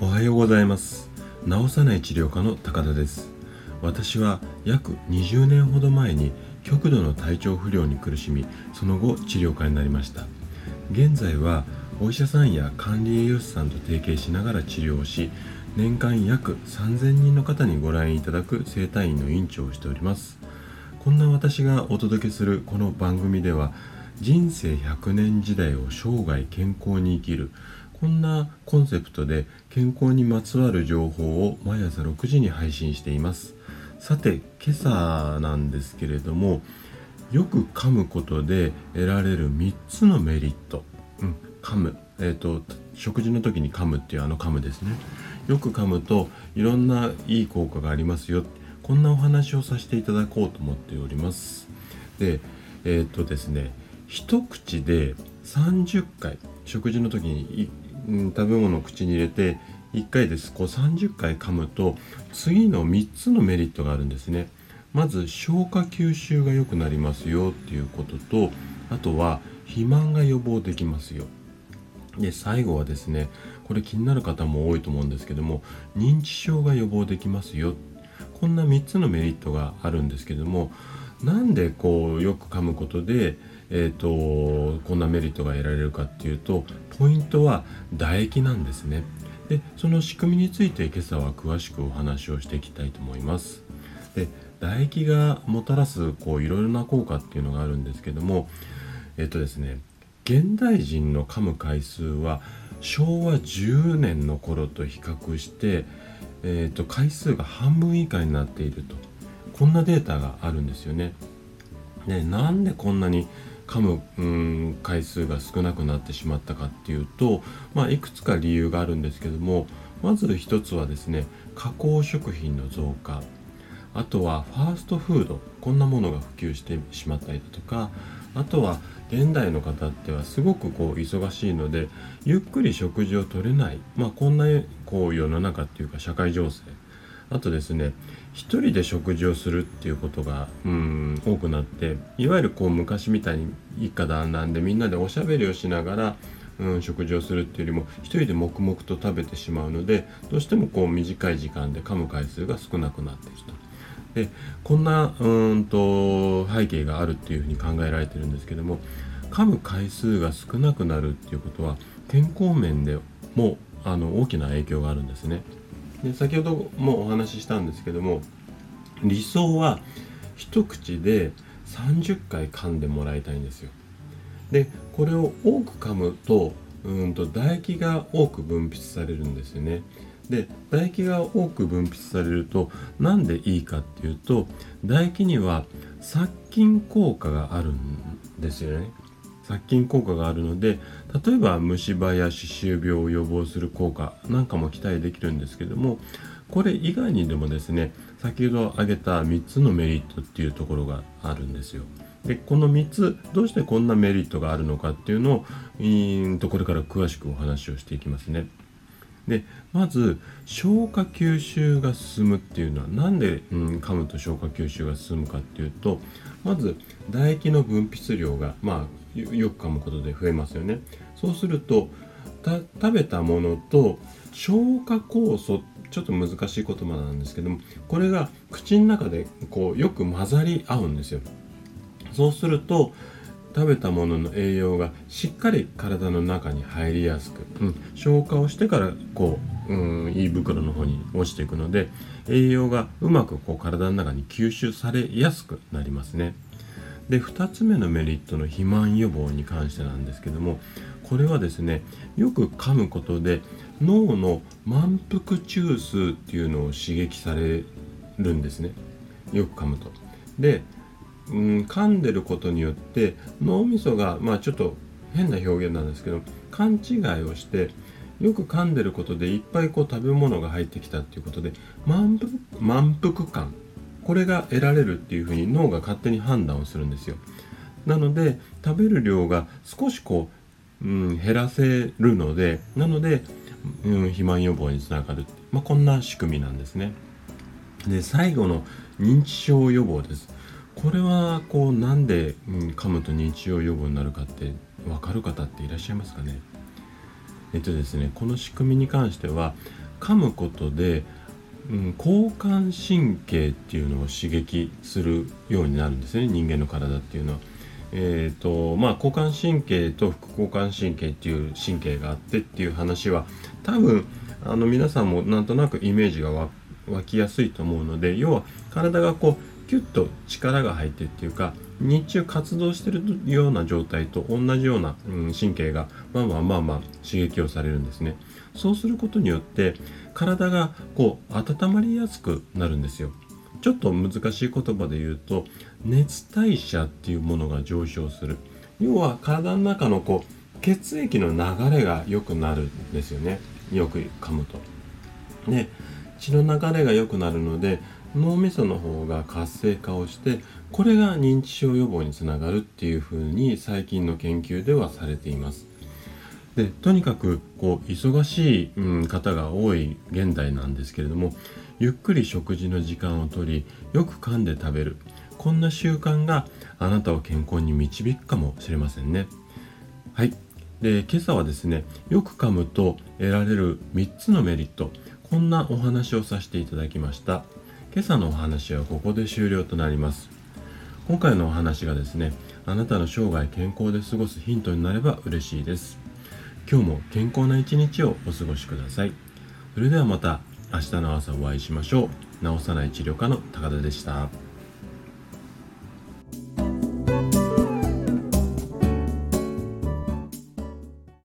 おはようございます。治さない治療科の高田です。私は約20年ほど前に極度の体調不良に苦しみその後治療家になりました。現在はお医者さんや管理栄養士さんと提携しながら治療をし年間約3000人の方にご来院いただく整体院の院長をしております。こんな私がお届けするこの番組では人生100年時代を生涯健康に生きる。こんなコンセプトで健康にまつわる情報を毎朝6時に配信しています。さて今朝なんですけれどもよく噛むことで得られる3つのメリット、うん、噛む、えーと、食事の時に噛むっていうあの噛むですね。よく噛むといろんないい効果がありますよ。こんなお話をさせていただこうと思っております。でえっ、ー、とですね一口で30回。食事の時に、食べ物を口に入れて1回です。こう30回噛むと次の3つのメリットがあるんですね。まず消化吸収が良くなりますよっていうこととあとは肥満が予防できますよ。で最後はですねこれ気になる方も多いと思うんですけども認知症が予防できますよ。こんな3つのメリットがあるんですけどもなんでこうよく噛むことで、えーと、こんなメリットが得られるかっていうとポイントは唾液なんですね。でその仕組みについて今朝は詳しくお話をしていきたいと思います。で唾液がもたらすこういろいろな効果っていうのがあるんですけどもえっとですね現代人の噛む回数は昭和10年の頃と比較して、えーと、回数が半分以下になっていると。こんなデータがあるんですよね。でなんでこんなに噛むうん回数が少なくなってしまったかっていうと、まあ、いくつか理由があるんですけどもまず一つはですね加工食品の増加あとはファーストフードこんなものが普及してしまったりだとかあとは現代の方ってはすごくこう忙しいのでゆっくり食事をとれない、まあ、こんなこう世の中っていうか社会情勢あとですね一人で食事をするっていうことがうん多くなっていわゆるこう昔みたいに一家団らんでみんなでおしゃべりをしながらうん、食事をするっていうよりも一人で黙々と食べてしまうのでどうしてもこう短い時間で噛む回数が少なくなっていると。でこんなうんと背景があるっていうふうに考えられてるんですけども噛む回数が少なくなるっていうことは健康面でもあの大きな影響があるんですね。で先ほどもお話ししたんですけども理想は一口で30回噛んでもらいたいんですよ。でこれを多く噛むとうんと唾液が多く分泌されるんですよね。で唾液が多く分泌されると何でいいかっていうと唾液には殺菌効果があるんですよね。殺菌効果があるので例えば虫歯や歯周病を予防する効果なんかも期待できるんですけどもこれ以外にでもですね先ほど挙げた3つのメリットっていうところがあるんですよ。でこの3つどうしてこんなメリットがあるのかっていうのをうんとこれから詳しくお話をしていきますね。でまず消化吸収が進むっていうのは何で、うん、噛むと消化吸収が進むかっていうとまず唾液の分泌量が、まあ、よく噛むことで増えますよねそうすると食べたものと消化酵素ちょっと難しい言葉なんですけどもこれが口の中でこうよく混ざり合うんですよそうすると食べたものの栄養がしっかり体の中に入りやすく、うん、消化をしてからこう、うん、胃袋の方に落ちていくので栄養がうまくこう体の中に吸収されやすくなりますね。で2つ目のメリットの肥満予防に関してなんですけどもこれはですねよく噛むことで脳の満腹中枢っていうのを刺激されるんですねよく噛むと。でうん、噛んでることによって脳みそがまあちょっと変な表現なんですけど勘違いをしてよく噛んでることでいっぱいこう食べ物が入ってきたっていうことで満腹満腹感これが得られるっていうふうに脳が勝手に判断をするんですよ。なので食べる量が少しこう、うん、減らせるのでなので、うん、肥満予防につながる。まあ、こんな仕組みなんですね。で最後の認知症予防です。これはこうなんで、うん、噛むと認知症予防になるかって分かる方っていらっしゃいますかね？えっとですねこの仕組みに関しては噛むことで、うん、交感神経っていうのを刺激するようになるんですね人間の体っていうのは。えーとまあ、交感神経と副交感神経っていう神経があってっていう話は多分あの皆さんもなんとなくイメージが湧きやすいと思うので要は体がこうキュッと力が入ってっていうか日中活動してるような状態と同じような、うん、神経がまあまあまあまあ刺激をされるんですね。そうすることによって体がこう温まりやすくなるんですよ。ちょっと難しい言葉で言うと熱代謝っていうものが上昇する。要は体の中のこう血液の流れが良くなるんですよね。よく噛むと。で血の流れが良くなるので脳みその方が活性化をしてこれが認知症予防につながるっていうふうに最近の研究ではされています。でとにかくこう忙しい、うん、方が多い現代なんですけれどもゆっくり食事の時間をとりよく噛んで食べる。こんな習慣があなたを健康に導くかもしれませんね。はい。で今朝はですねよく噛むと得られる3つのメリットこんなお話をさせていただきました。今朝のお話はここで終了となります。今回のお話がですねあなたの生涯健康で過ごすヒントになれば嬉しいです。今日も健康な一日をお過ごしください。それではまた明日の朝お会いしましょう。治さない治療科の高田でした。